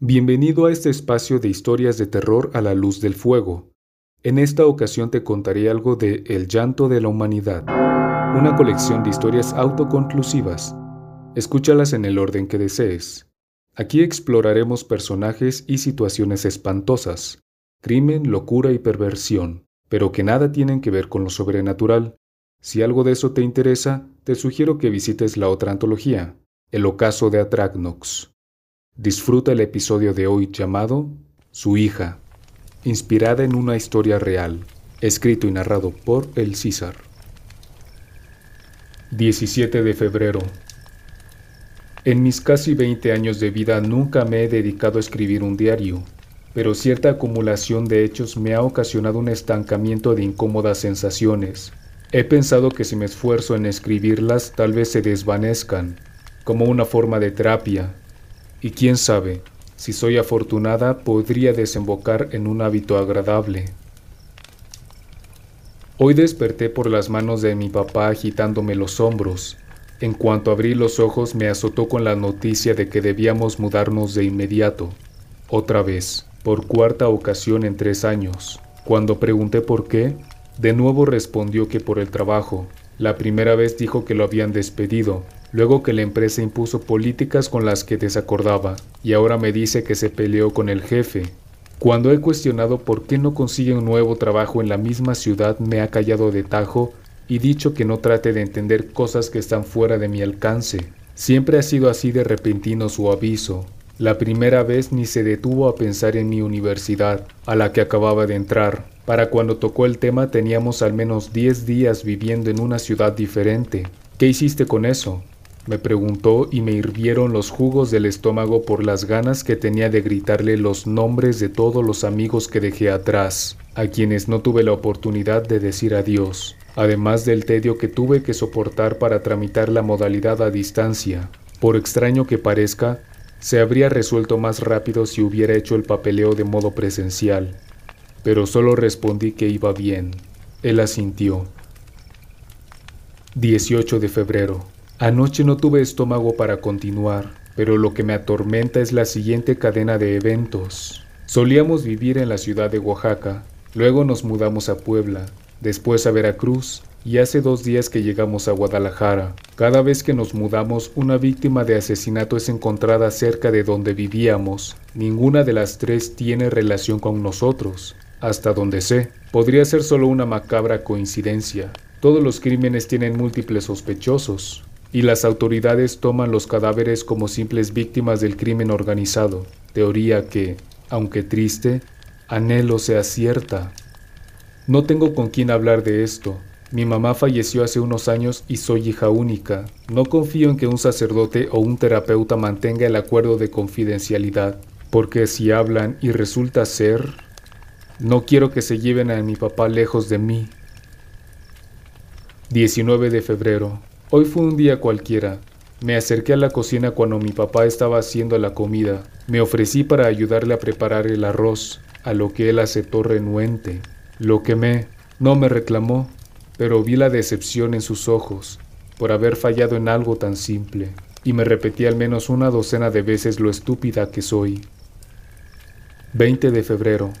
Bienvenido a este espacio de historias de terror a la luz del fuego. En esta ocasión te contaré algo de El llanto de la humanidad, una colección de historias autoconclusivas. Escúchalas en el orden que desees. Aquí exploraremos personajes y situaciones espantosas, crimen, locura y perversión, pero que nada tienen que ver con lo sobrenatural. Si algo de eso te interesa, te sugiero que visites la otra antología, El ocaso de Atragnox. Disfruta el episodio de hoy llamado Su hija, inspirada en una historia real, escrito y narrado por El César. 17 de febrero. En mis casi 20 años de vida nunca me he dedicado a escribir un diario, pero cierta acumulación de hechos me ha ocasionado un estancamiento de incómodas sensaciones. He pensado que si me esfuerzo en escribirlas tal vez se desvanezcan, como una forma de terapia, y quién sabe, si soy afortunada podría desembocar en un hábito agradable. Hoy desperté por las manos de mi papá agitándome los hombros. En cuanto abrí los ojos me azotó con la noticia de que debíamos mudarnos de inmediato. Otra vez, por cuarta ocasión en tres años. Cuando pregunté por qué, de nuevo respondió que por el trabajo. La primera vez dijo que lo habían despedido, luego que la empresa impuso políticas con las que desacordaba, y ahora me dice que se peleó con el jefe. Cuando he cuestionado por qué no consigue un nuevo trabajo en la misma ciudad, me ha callado de tajo y dicho que no trate de entender cosas que están fuera de mi alcance. Siempre ha sido así de repentino su aviso. La primera vez ni se detuvo a pensar en mi universidad, a la que acababa de entrar. Para cuando tocó el tema teníamos al menos 10 días viviendo en una ciudad diferente. ¿Qué hiciste con eso? Me preguntó y me hirvieron los jugos del estómago por las ganas que tenía de gritarle los nombres de todos los amigos que dejé atrás, a quienes no tuve la oportunidad de decir adiós, además del tedio que tuve que soportar para tramitar la modalidad a distancia. Por extraño que parezca, se habría resuelto más rápido si hubiera hecho el papeleo de modo presencial, pero solo respondí que iba bien. Él asintió. 18 de febrero. Anoche no tuve estómago para continuar, pero lo que me atormenta es la siguiente cadena de eventos. Solíamos vivir en la ciudad de Oaxaca, luego nos mudamos a Puebla, después a Veracruz y hace dos días que llegamos a Guadalajara. Cada vez que nos mudamos, una víctima de asesinato es encontrada cerca de donde vivíamos. Ninguna de las tres tiene relación con nosotros. Hasta donde sé, podría ser solo una macabra coincidencia. Todos los crímenes tienen múltiples sospechosos, y las autoridades toman los cadáveres como simples víctimas del crimen organizado, teoría que, aunque triste, anhelo sea cierta. No tengo con quién hablar de esto. Mi mamá falleció hace unos años y soy hija única. No confío en que un sacerdote o un terapeuta mantenga el acuerdo de confidencialidad, porque si hablan y resulta ser... No quiero que se lleven a mi papá lejos de mí. 19 de febrero. Hoy fue un día cualquiera. Me acerqué a la cocina cuando mi papá estaba haciendo la comida. Me ofrecí para ayudarle a preparar el arroz, a lo que él aceptó renuente. Lo quemé. No me reclamó, pero vi la decepción en sus ojos por haber fallado en algo tan simple, y me repetí al menos una docena de veces lo estúpida que soy. 20 de febrero.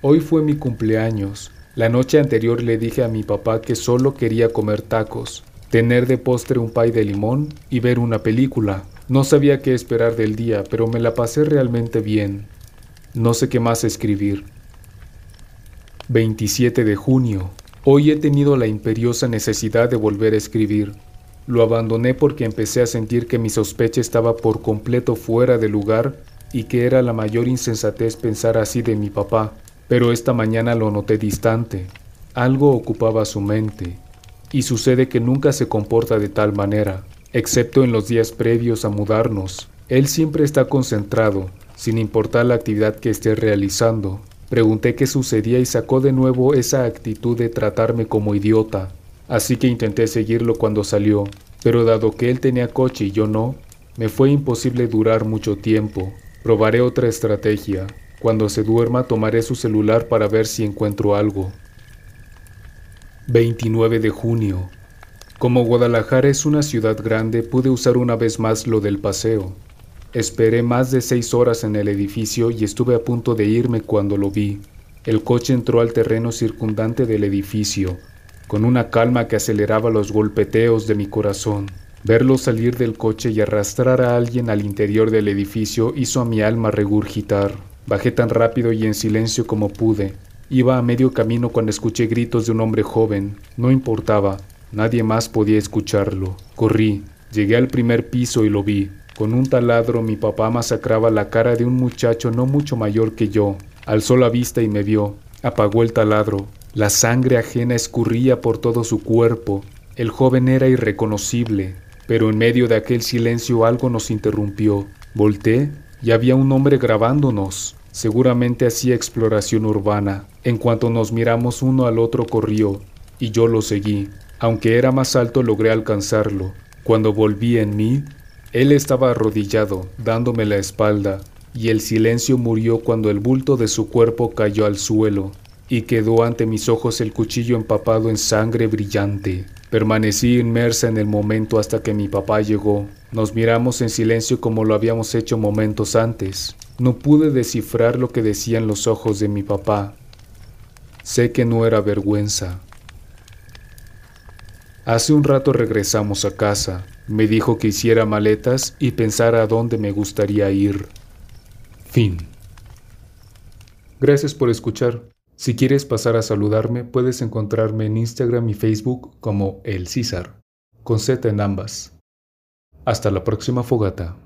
Hoy fue mi cumpleaños. La noche anterior le dije a mi papá que solo quería comer tacos, tener de postre un pay de limón y ver una película. No sabía qué esperar del día, pero me la pasé realmente bien. No sé qué más escribir. 27 de junio. Hoy he tenido la imperiosa necesidad de volver a escribir. Lo abandoné porque empecé a sentir que mi sospecha estaba por completo fuera de lugar y que era la mayor insensatez pensar así de mi papá. Pero esta mañana lo noté distante. Algo ocupaba su mente y sucede que nunca se comporta de tal manera, excepto en los días previos a mudarnos. Él siempre está concentrado, sin importar la actividad que esté realizando. Pregunté qué sucedía y sacó de nuevo esa actitud de tratarme como idiota. Así que intenté seguirlo cuando salió, pero dado que él tenía coche y yo no, me fue imposible durar mucho tiempo. Probaré otra estrategia. Cuando se duerma tomaré su celular para ver si encuentro algo. 29 de junio. Como Guadalajara es una ciudad grande, pude usar una vez más lo del paseo. Esperé más de seis horas en el edificio y estuve a punto de irme cuando lo vi. El coche entró al terreno circundante del edificio, con una calma que aceleraba los golpeteos de mi corazón. Verlo salir del coche y arrastrar a alguien al interior del edificio hizo a mi alma regurgitar. Bajé tan rápido y en silencio como pude. Iba a medio camino cuando escuché gritos de un hombre joven. No importaba, nadie más podía escucharlo. Corrí, llegué al primer piso y lo vi. Con un taladro mi papá masacraba la cara de un muchacho no mucho mayor que yo. Alzó la vista y me vio. Apagó el taladro. La sangre ajena escurría por todo su cuerpo. El joven era irreconocible, pero en medio de aquel silencio algo nos interrumpió. Volté y había un hombre grabándonos. Seguramente hacía exploración urbana. En cuanto nos miramos uno al otro corrió, y yo lo seguí. Aunque era más alto logré alcanzarlo. Cuando volví en mí, él estaba arrodillado, dándome la espalda, y el silencio murió cuando el bulto de su cuerpo cayó al suelo, y quedó ante mis ojos el cuchillo empapado en sangre brillante. Permanecí inmersa en el momento hasta que mi papá llegó. Nos miramos en silencio como lo habíamos hecho momentos antes. No pude descifrar lo que decían los ojos de mi papá. Sé que no era vergüenza. Hace un rato regresamos a casa. Me dijo que hiciera maletas y pensara a dónde me gustaría ir. Fin. Gracias por escuchar. Si quieres pasar a saludarme, puedes encontrarme en Instagram y Facebook como El César, con Z en ambas. Hasta la próxima fogata.